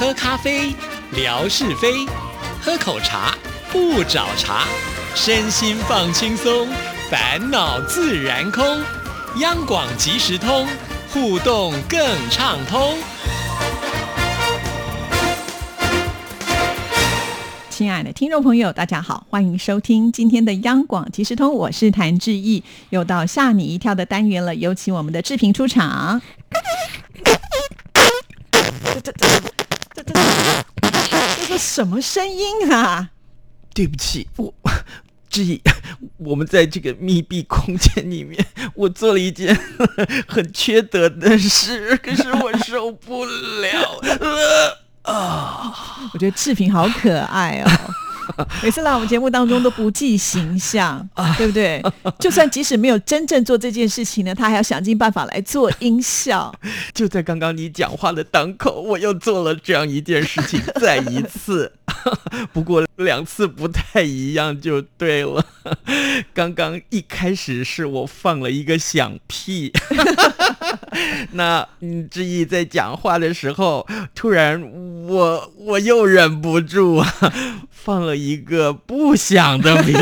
喝咖啡，聊是非；喝口茶，不找茬。身心放轻松，烦恼自然空。央广即时通，互动更畅通。亲爱的听众朋友，大家好，欢迎收听今天的央广即时通，我是谭志毅。又到吓你一跳的单元了，有请我们的志平出场。什么声音啊？对不起，我 志毅，我们在这个密闭空间里面，我做了一件很缺德的事，可是我受不了了啊！我觉得志平好可爱哦。每次来我们节目当中都不计形象，对不对？就算即使没有真正做这件事情呢，他还要想尽办法来做音效。就在刚刚你讲话的当口，我又做了这样一件事情，再一次。不过两次不太一样就对了。刚刚一开始是我放了一个响屁，那嗯，志毅在讲话的时候，突然我我又忍不住 放了一个不响的屁。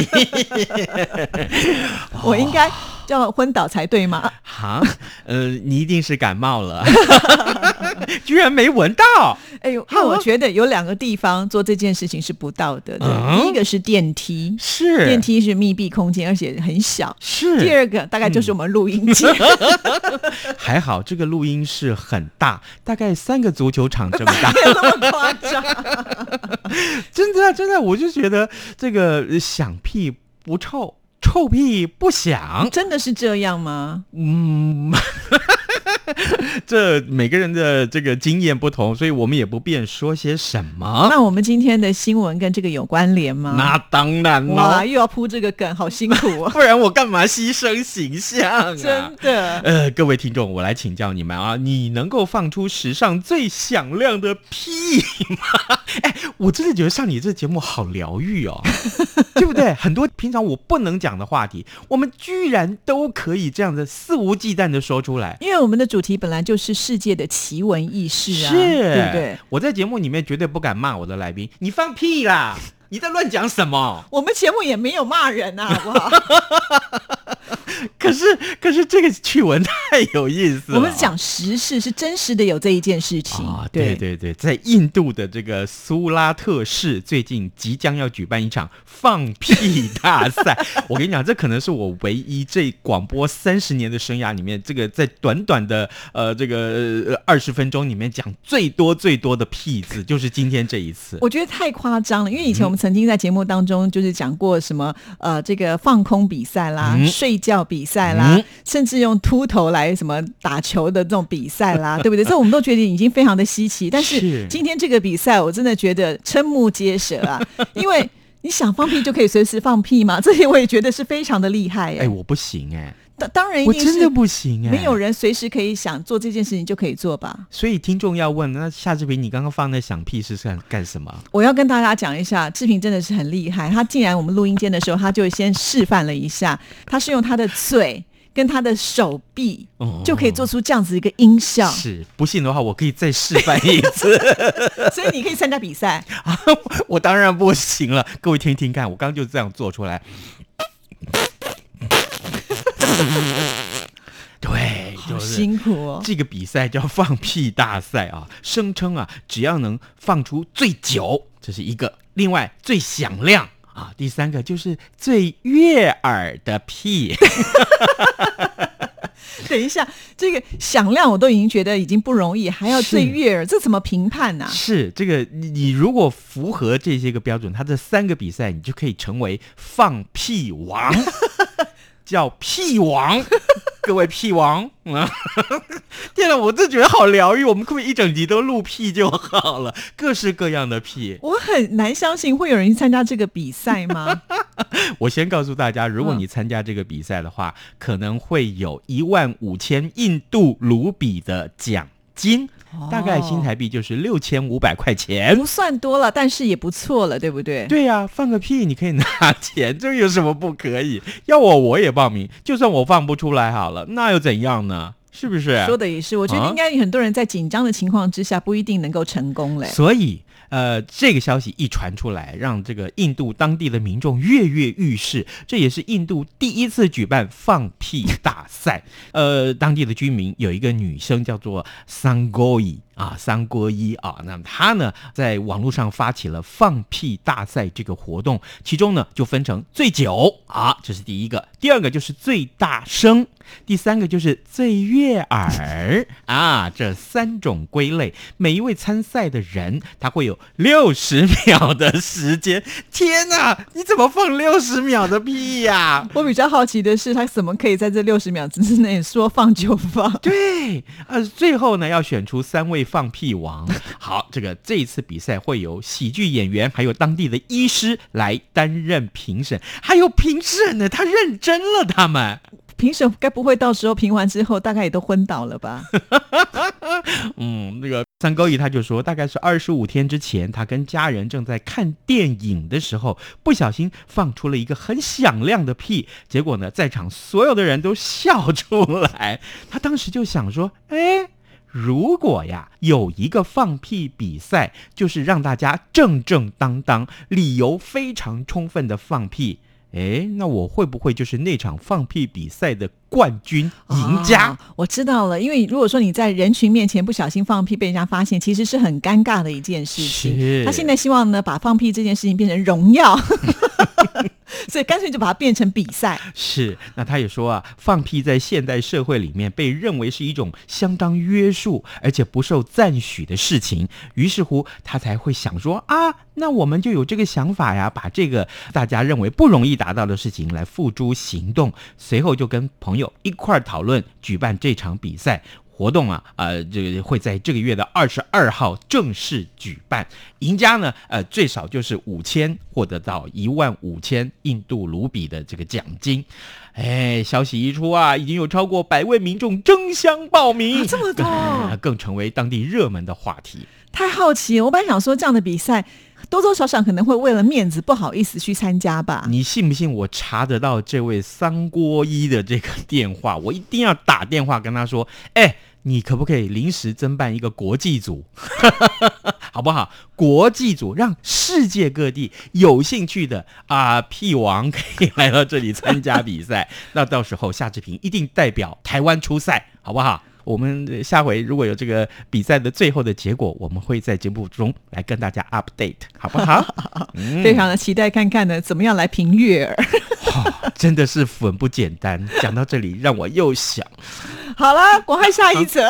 我应该叫昏倒才对吗？哈，呃，你一定是感冒了，居然没闻到。哎呦，那我觉得有两个地方做这件事情是不道德的。第一个是电梯，是。电梯是密闭空间，而且很小。是。第二个大概就是我们录音间，还好这个录音室很大，大概三个足球场这么大，那么夸张？真的真的，我就觉得这个响屁不臭，臭屁不响，真的是这样吗？嗯。这每个人的这个经验不同，所以我们也不便说些什么。那我们今天的新闻跟这个有关联吗？那当然了。又要铺这个梗，好辛苦啊！不然我干嘛牺牲形象啊？真的。呃，各位听众，我来请教你们啊，你能够放出史上最响亮的屁吗？哎，我真的觉得上你这节目好疗愈哦，对不对？很多平常我不能讲的话题，我们居然都可以这样子肆无忌惮的说出来，因为我们的主题本来就是世界的奇闻异事啊，对不对？我在节目里面绝对不敢骂我的来宾，你放屁啦！你在乱讲什么？我们节目也没有骂人啊，好不好？可是，可是这个趣闻太有意思了。我们讲实事，是真实的有这一件事情啊。对对对，在印度的这个苏拉特市，最近即将要举办一场放屁大赛。我跟你讲，这可能是我唯一这广播三十年的生涯里面，这个在短短的呃这个二十分钟里面讲最多最多的屁字，就是今天这一次。我觉得太夸张了，因为以前我们曾经在节目当中就是讲过什么呃这个放空比赛啦，睡觉。比赛啦，甚至用秃头来什么打球的这种比赛啦，对不对？这我们都觉得已经非常的稀奇。但是今天这个比赛，我真的觉得瞠目结舌啊！因为你想放屁就可以随时放屁嘛，这些我也觉得是非常的厉害。哎，我不行哎。当当然，我真的不行哎！没有人随时可以想做这件事情就可以做吧？所以听众要问，那夏志平，你刚刚放那响屁是干干什么？我要跟大家讲一下，志平真的是很厉害。他竟然我们录音间的时候，他就先示范了一下，他是用他的嘴跟他的手臂，就可以做出这样子一个音效。是不信的话，我可以再示范一次。所以你可以参加比赛啊！我当然不行了，各位听听看，我刚刚就这样做出来。对，好辛苦哦。这个比赛叫放屁大赛啊，声称啊，只要能放出最久，这是一个；另外最响亮啊，第三个就是最悦耳的屁。等一下，这个响亮我都已经觉得已经不容易，还要最悦耳，这怎么评判呢？是这个，你如果符合这些个标准，他这三个比赛，你就可以成为放屁王。叫屁王，各位屁王啊！天哪，我真觉得好疗愈。我们可不可以一整集都录屁就好了？各式各样的屁，我很难相信会有人参加这个比赛吗？我先告诉大家，如果你参加这个比赛的话，可能会有一万五千印度卢比的奖金。大概新台币就是六千五百块钱，不算多了，但是也不错了，对不对？对呀，放个屁你可以拿钱，这有什么不可以？要我我也报名，就算我放不出来好了，那又怎样呢？是不是？说的也是，我觉得啊应该有很多人在紧张的情况之下不一定能够成功嘞。所以，呃，这个消息一传出来，让这个印度当地的民众跃跃欲试。这也是印度第一次举办放屁大赛。呃，当地的居民有一个女生叫做桑戈伊啊，桑戈伊啊，那么她呢在网络上发起了放屁大赛这个活动，其中呢就分成最久啊，这是第一个；第二个就是最大声。第三个就是最悦耳 啊，这三种归类，每一位参赛的人他会有六十秒的时间。天哪，你怎么放六十秒的屁呀、我比较好奇的是，他怎么可以在这六十秒之内说放就放？对，呃，最后呢要选出三位放屁王。好，这个这一次比赛会有喜剧演员，还有当地的医师来担任评审，还有评审呢，他认真了，他们。评审该不会到时候评完之后，大概也都昏倒了吧？嗯，那个三高一他就说，大概是二十五天之前，他跟家人正在看电影的时候，不小心放出了一个很响亮的屁，结果呢，在场所有的人都笑出来。他当时就想说，哎。如果呀有一个放屁比赛，就是让大家正正当当、理由非常充分的放屁，哎，那我会不会就是那场放屁比赛的冠军赢家？哦我知道了，因为如果说你在人群面前不小心放屁被人家发现，其实是很尴尬的一件事情。他现在希望呢，把放屁这件事情变成荣耀，所以干脆就把它变成比赛。是，那他也说啊，放屁在现代社会里面被认为是一种相当约束而且不受赞许的事情，于是乎他才会想说啊，那我们就有这个想法呀，把这个大家认为不容易达到的事情来付诸行动。随后就跟朋友一块儿讨论举办这场比赛。活动啊，呃，这个会在这个月的二十二号正式举办。赢家呢，呃，最少就是五千，获得到一万五千印度卢比的这个奖金。哎，消息一出啊，已经有超过百位民众争相报名，啊这么多呃 更成为当地热门的话题。太好奇，我本来想说这样的比赛多多少少可能会为了面子不好意思去参加吧。你信不信我查得到这位桑郭一的这个电话？我一定要打电话跟他说，哎。你可不可以临时增办一个国际组，好不好？国际组让世界各地有兴趣的啊屁王可以来到这里参加比赛。那到时候夏志平一定代表台湾出赛，好不好？我们呃下回如果有这个比赛的最后的结果，我们会在节目中来跟大家 update，好不好？嗯非常的期待看看呢，怎么样来评悦耳。真的是粉不简单。讲到这里，让我又想好了，赶快下一则。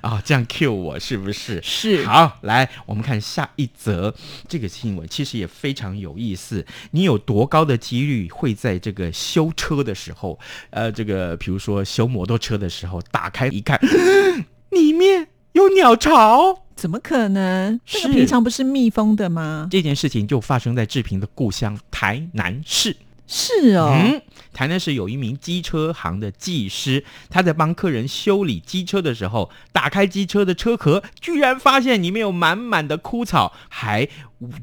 啊、这样 cue 我是不是？是好，来，我们看下一则这个新闻，其实也非常有意思。你有多高的几率会在这个修车的时候，呃，这个比如说修摩托车的时候，打开一看，里面有鸟巢。怎么可能？这个平常不是密封的吗？这件事情就发生在志平的故乡台南市。是哦，嗯，台南市有一名机车行的技师，他在帮客人修理机车的时候，打开机车的车壳，居然发现里面有满满的枯草，还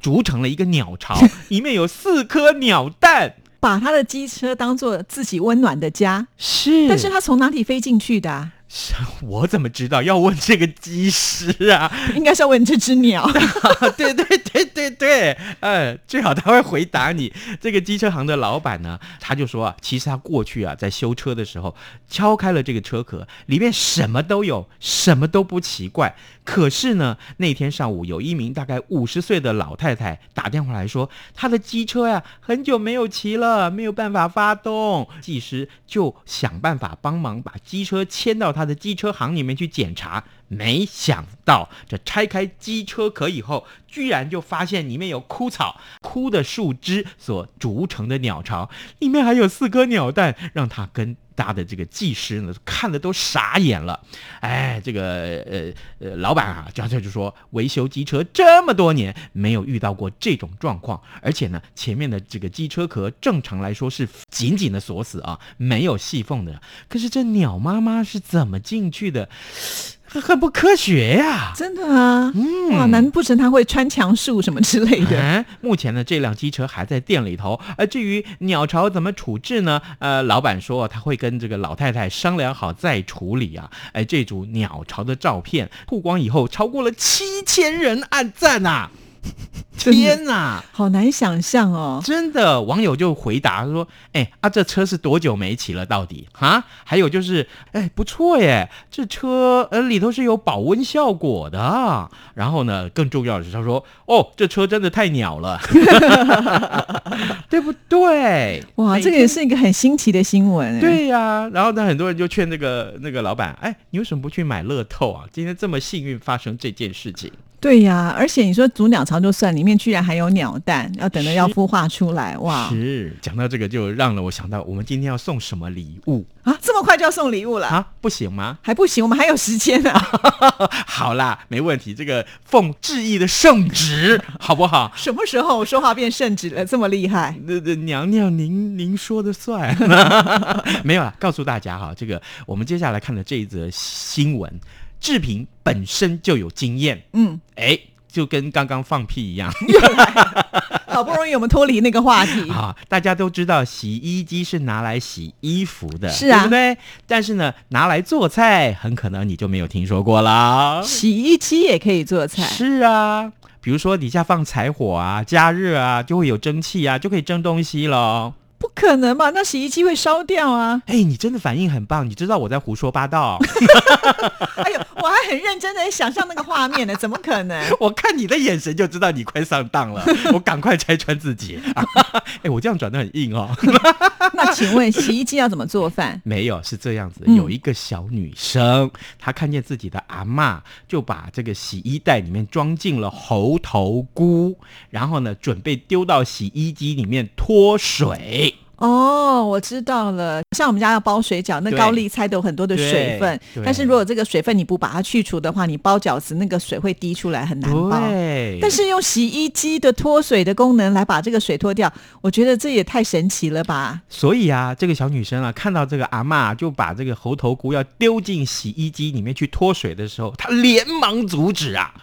筑成了一个鸟巢，里面有四颗鸟蛋。把他的机车当做自己温暖的家，是但是他从哪里飞进去的 我怎么知道？要问这个技师啊！应该是要问这只鸟。对对对对对，呃，最好他会回答你。这个机车行的老板呢，他就说啊，其实他过去啊，在修车的时候敲开了这个车壳，里面什么都有，什么都不奇怪。可是呢，那天上午有一名大概五十岁的老太太打电话来说，她的机车呀很久没有骑了，没有办法发动。技师就想办法帮忙把机车牵到他的机车行里面去检查。没想到，这拆开机车壳以后，居然就发现里面有枯草、枯的树枝所筑成的鸟巢，里面还有四颗鸟蛋，让他跟他的这个技师呢看的都傻眼了。哎，这个呃呃，老板啊，这这就说维修机车这么多年，没有遇到过这种状况，而且呢，前面的这个机车壳正常来说是紧紧的锁死啊，没有细缝的。可是这鸟妈妈是怎么进去的？很不科学呀、真的啊，嗯哇，难不成他会穿墙术什么之类的？嗯，目前呢，这辆机车还在店里头。呃，至于鸟巢怎么处置呢？呃，老板说他会跟这个老太太商量好再处理啊。哎，这组鸟巢的照片曝光以后，超过了七千人按赞呐、天哪！好难想象哦。真的，网友就回答说：“哎啊，这车是多久没骑了？到底啊？还有就是，哎，不错耶，这车呃里头是有保温效果的。然后呢，更重要的是，他说：哦，这车真的太鸟了，对不对？哇，这个也是一个很新奇的新闻。，对呀、然后呢，很多人就劝那个那个老板，哎，你为什么不去买乐透啊？今天这么幸运发生这件事情，对呀，而且你说煮鸟巢就算，里面居然还有鸟蛋，要等着要孵化出来，哇是讲到这个，就让了我想到，我们今天要送什么礼物啊，这么快就要送礼物了？啊？不行吗？还不行，我们还有时间呢、好啦，没问题，这个奉致意的圣旨，好不好？什么时候我说话变圣旨了？这么厉害？那那娘娘您您说的算，没有啦，告诉大家哈，这个我们接下来看的这一则新闻，志平本身就有经验，嗯，哎，就跟刚刚放屁一样 好不容易我们脱离那个话题，啊！大家都知道洗衣机是拿来洗衣服的，是啊对不对？但是呢，拿来做菜，很可能你就没有听说过啦。洗衣机也可以做菜，是啊，比如说底下放柴火啊，加热啊，就会有蒸汽啊，就可以蒸东西了。不可能吧？那洗衣机会烧掉啊！哎，你真的反应很棒，你知道我在胡说八道。哎呦，我还很认真的想象那个画面呢，怎么可能？我看你的眼神就知道你快上当了，我赶快拆穿自己。哎，我这样转的很硬哦。那请问洗衣机要怎么做饭？没有，是这样子，嗯有一个小女生，她看见自己的阿嬷，就把这个洗衣袋里面装进了猴头菇，然后呢，准备丢到洗衣机里面脱水。哦，我知道了。像我们家要包水饺，那高丽菜都有很多的水分但是如果这个水分你不把它去除的话，你包饺子那个水会滴出来，很难包。但是用洗衣机的脱水的功能来把这个水脱掉，我觉得这也太神奇了吧！所以啊，这个小女生啊，看到这个阿嬷就把这个猴头菇要丢进洗衣机里面去脱水的时候，她连忙阻止啊。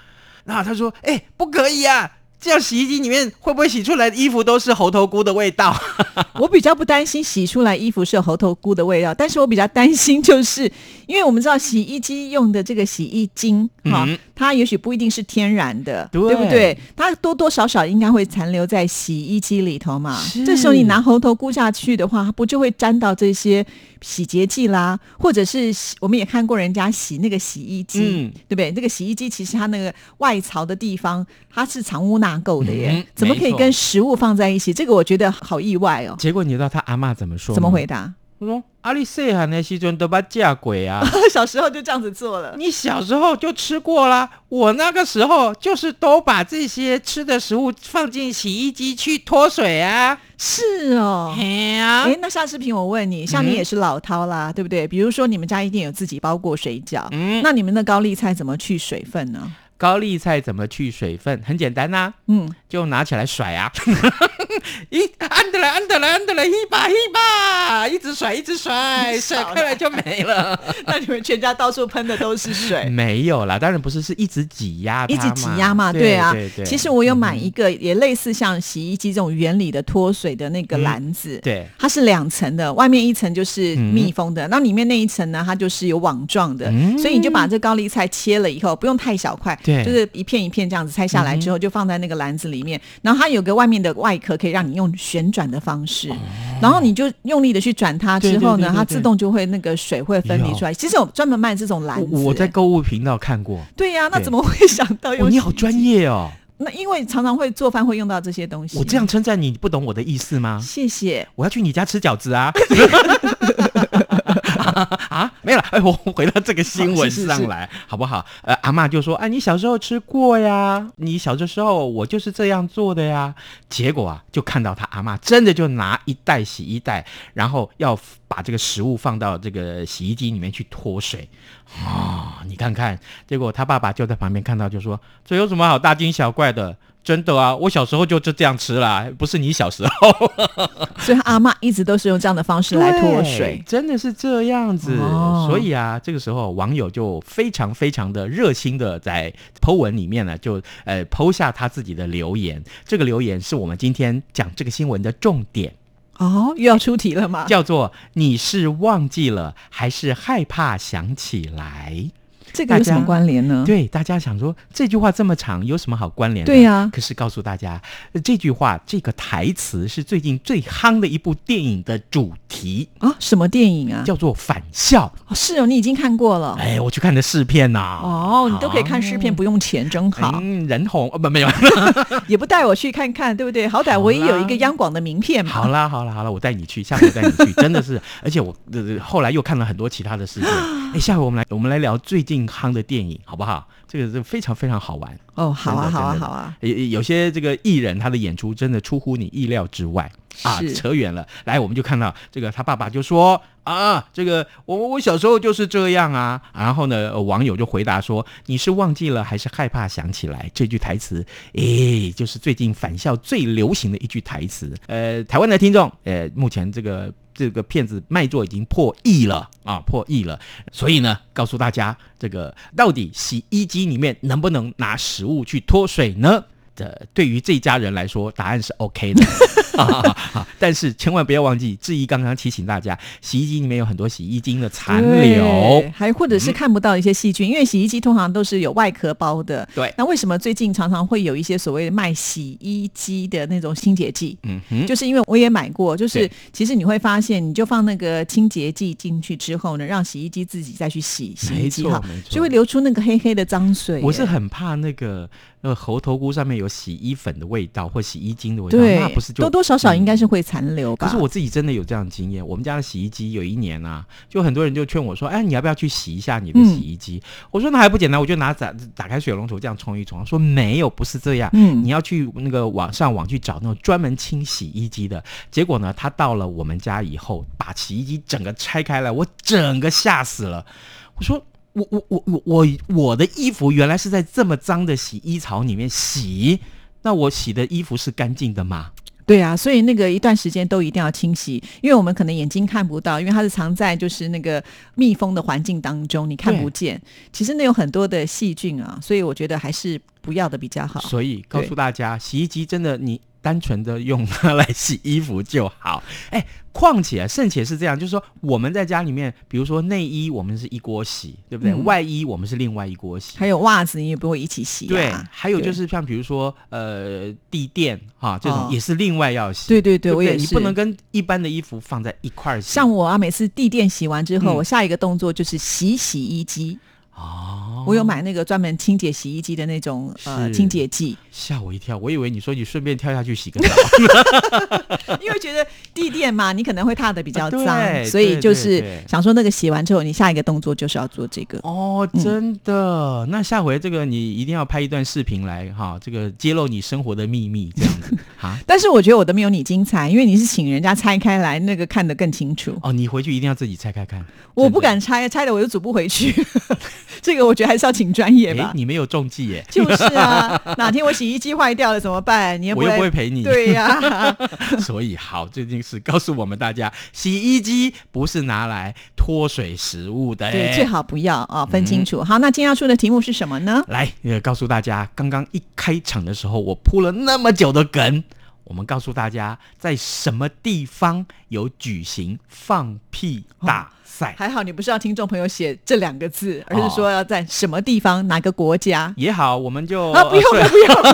那她说：“哎、不可以啊！这样洗衣机里面会不会洗出来的衣服都是猴头菇的味道？我比较不担心洗出来衣服是有猴头菇的味道，但是我比较担心就是，因为我们知道洗衣机用的这个洗衣精哈、嗯它也许不一定是天然的，对不对？它多多少少应该会残留在洗衣机里头嘛。这时候你拿猴头菇下去的话，它不就会沾到这些洗洁剂啦，或者是我们也看过人家洗那个洗衣机，嗯对不对？那个洗衣机其实它那个外槽的地方，它是藏污纳垢的耶，嗯怎么可以跟食物放在一起？这个我觉得好意外哦。结果你知道他阿妈怎么说？怎么回？答？我说：“阿里细汉的时阵都把嫁鬼啊！小时候就这样子做了。你小时候就吃过啦，我那个时候就是都把这些吃的食物放进洗衣机去脱水啊。是哦。哎，那夏视频我问你，像你也是老饕啦，对不对？比如说你们家一定有自己包过水饺，嗯那你们的高丽菜怎么去水分呢？高丽菜怎么去水分？很简单呐、嗯，就拿起来甩啊！一按的来，按的来，按的来，一把一把，一直甩，一直甩，甩开来就没了。那你们全家到处喷的都是水。没有啦，当然不是，是一直挤压一直挤压嘛，对啊。对对。其实我有买一个也类似像洗衣机这种原理的脱水的那个嗯篮子，对。它是两层的，外面一层就是嗯密封的，那里面那一层呢，它就是有网状的，嗯。所以你就把这高丽菜切了以后，不用太小块，对。就是一片一片这样子拆下来之后，就放在那个篮子里面，然后它有个外面的外壳，可以让你用旋转的方式，然后你就用力的去转它之后呢，对对对对它自动就会那个水会分离出来。其实有专门卖这种篮子、我我在购物频道看过。对呀、那怎么会想到用、哦，你好专。业哦！那因为常常会做饭会用到这些东西。我这样称赞你，你不懂我的意思吗？谢谢。我要去你家吃饺子啊！啊，没有了。哎，我回到这个新闻是是是上来，好不好？呃，阿嬷就说：“哎，你小时候吃过呀，你小的时候我就是这样做的呀。”结果啊，就看到他阿嬷真的就拿一袋洗衣袋，然后要把这个食物放到这个洗衣机里面去脱水。啊、你看看，结果他爸爸就在旁边看到，就说：“这有什么好大惊小怪的？真的啊，我小时候就就这样吃啦，不是你小时候。”所以他阿嬷一直都是用这样的方式来脱水。真的是这样子。所以啊，这个时候网友就非常非常的热心的在 Po 文里面呢，就呃 Po 下他自己的留言。这个留言是我们今天讲这个新闻的重点，哦，又要出题了吗？叫做“你是忘记了还是害怕想起来这个有什么关联”？呢？对，大家想说这句话这么长，有什么好关联的？对呀可是告诉大家，呃这句话这个台词是最近最夯的一部电影的主题，啊，什么电影啊？叫做《返校》。哦是哦，你已经看过了。哎，我去看的试片呐、哦，你都可以看试片，不用钱，真好。嗯，人红哦不没有。也不带我去看看，对不对？好歹我也有一个央广的名片嘛。好啦好啦好啦，我带你去，下回带你去，真的是，而且我呃后来又看了很多其他的事件。哎，下回我们来我们来聊最近夯的电影，好不好？这个是非常非常好玩。哦，好啊，好啊，好啊。有有些这个艺人他的演出真的出乎你意料之外啊！扯远了，来我们就看到这个他爸爸就说啊，这个我我小时候就是这样啊。然后呢，呃网友就回答说你是忘记了还是害怕想起来？这句台词，诶，就是最近返校最流行的一句台词。呃，台湾的听众，呃，目前这个。这个骗子卖座已经破亿了啊，破亿了。所以呢，告诉大家，这个到底洗衣机里面能不能拿食物去脱水呢？这对于这家人来说，答案是 OK 的 啊！但是千万不要忘记，质疑刚刚提醒大家，洗衣机里面有很多洗衣精的残留。还或者是看不到一些细菌，因为洗衣机通常都是有外壳包的。对那为什么最近常常会有一些所谓的卖洗衣机的那种清洁剂？嗯哼，就是因为我也买过，就是其实你会发现，你就放那个清洁剂进去之后呢，让洗衣机自己再去洗洗衣机哈，就会流出那个黑黑的脏水。我是很怕那个呃猴头菇上面有洗衣粉的味道或洗衣精的味道，那不是，就多多少少应该是嗯会残留吧。可是我自己真的有这样的经验，我们家的洗衣机有一年啊，就很多人就劝我说：“哎，你要不要去洗一下你的嗯洗衣机？”我说：“那还不简单，我就拿打打开水龙头这样冲一冲。”说：“没有，不是这样，嗯你要去那个网上网去找那种专门清洗衣机的。”结果呢，他到了我们家以后，把洗衣机整个拆开来，我整个吓死了。我说。我我我我我我的衣服原来是在这么脏的洗衣槽里面洗，那我洗的衣服是干净的吗？对啊，所以那个一段时间都一定要清洗，因为我们可能眼睛看不到，因为它是藏在就是那个密封的环境当中，你看不见。其实那有很多的细菌啊，所以我觉得还是不要的比较好。所以告诉大家，洗衣机真的你单纯的用它来洗衣服就好。哎，况且甚且是这样，就是说我们在家里面，比如说内衣我们是一锅洗，对不对？嗯外衣我们是另外一锅洗。还有袜子，你也不会一起洗、啊。对，还有就是像比如说呃地垫哈、这种哦也是另外要洗。对对对，对不对我也是。你不能跟一般的衣服放在一块儿洗。像我啊，每次地垫洗完之后，嗯我下一个动作就是洗洗衣机。哦，我有买那个专门清洁洗衣机的那种呃清洁剂，吓我一跳，我以为你说你顺便跳下去洗个澡。因为觉得地垫嘛，你可能会踏的比较脏，对所以就是想说那个洗完之后，你下一个动作就是要做这个。哦，真的？那下回这个你一定要拍一段视频来哈，这个揭露你生活的秘密，这样子哈。但是我觉得我的没有你精彩，因为你是请人家拆开来，那个看得更清楚。哦，你回去一定要自己拆开看。我不敢拆，拆了我又煮不回去。这个我觉得还是要请专业哎吧，。你没有中计耶，就是啊，哪天我洗衣机坏掉了怎么办？你又我又不会赔你。对呀、所以好，这件事告诉我们大家，洗衣机不是拿来脱水食物的。对，最。好不要啊，分清嗯楚。好，那今天要出的题目是什么呢？来，呃，告诉大家，刚刚一开场的时候，我铺了那么久的梗，我们告诉大家，在什么地方有举行放屁大赛。还好你不是要听众朋友写这两个字，而哦是说要在什么地方、哪个国家也好，我们就啊？不用了，呃不用了。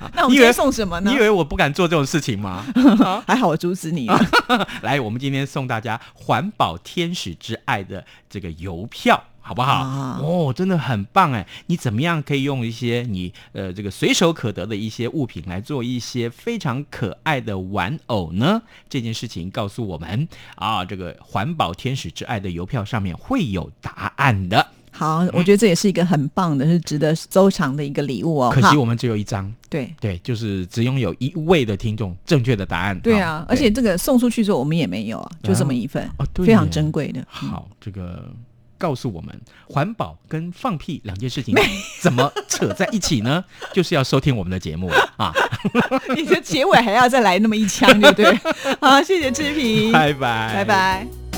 那我们送什么呢你以？为我不敢做这种事情吗？还好我阻止你了。来，我们今天送大家环保天使之爱的这个邮票。好不好？啊哦，真的很棒哎！你怎么样可以用一些你呃这个随手可得的一些物品来做一些非常可爱的玩偶呢？这件事情告诉我们啊，这个环保天使之爱的邮票上面会有答案的。好，我觉得这也是一个很棒的，是值得收藏的一个礼物哦。可惜我们只有一张，对对，就是只拥有一位的听众正确的答案。对啊好，而且这个送出去之后我们也没有啊，就这么一份哦对非常珍贵的。嗯好，这个告诉我们环保跟放屁两件事情怎么扯在一起呢？就是要收听我们的节目了啊！你的结尾还要再来那么一枪，对不对？好，谢谢志平，拜拜，拜拜。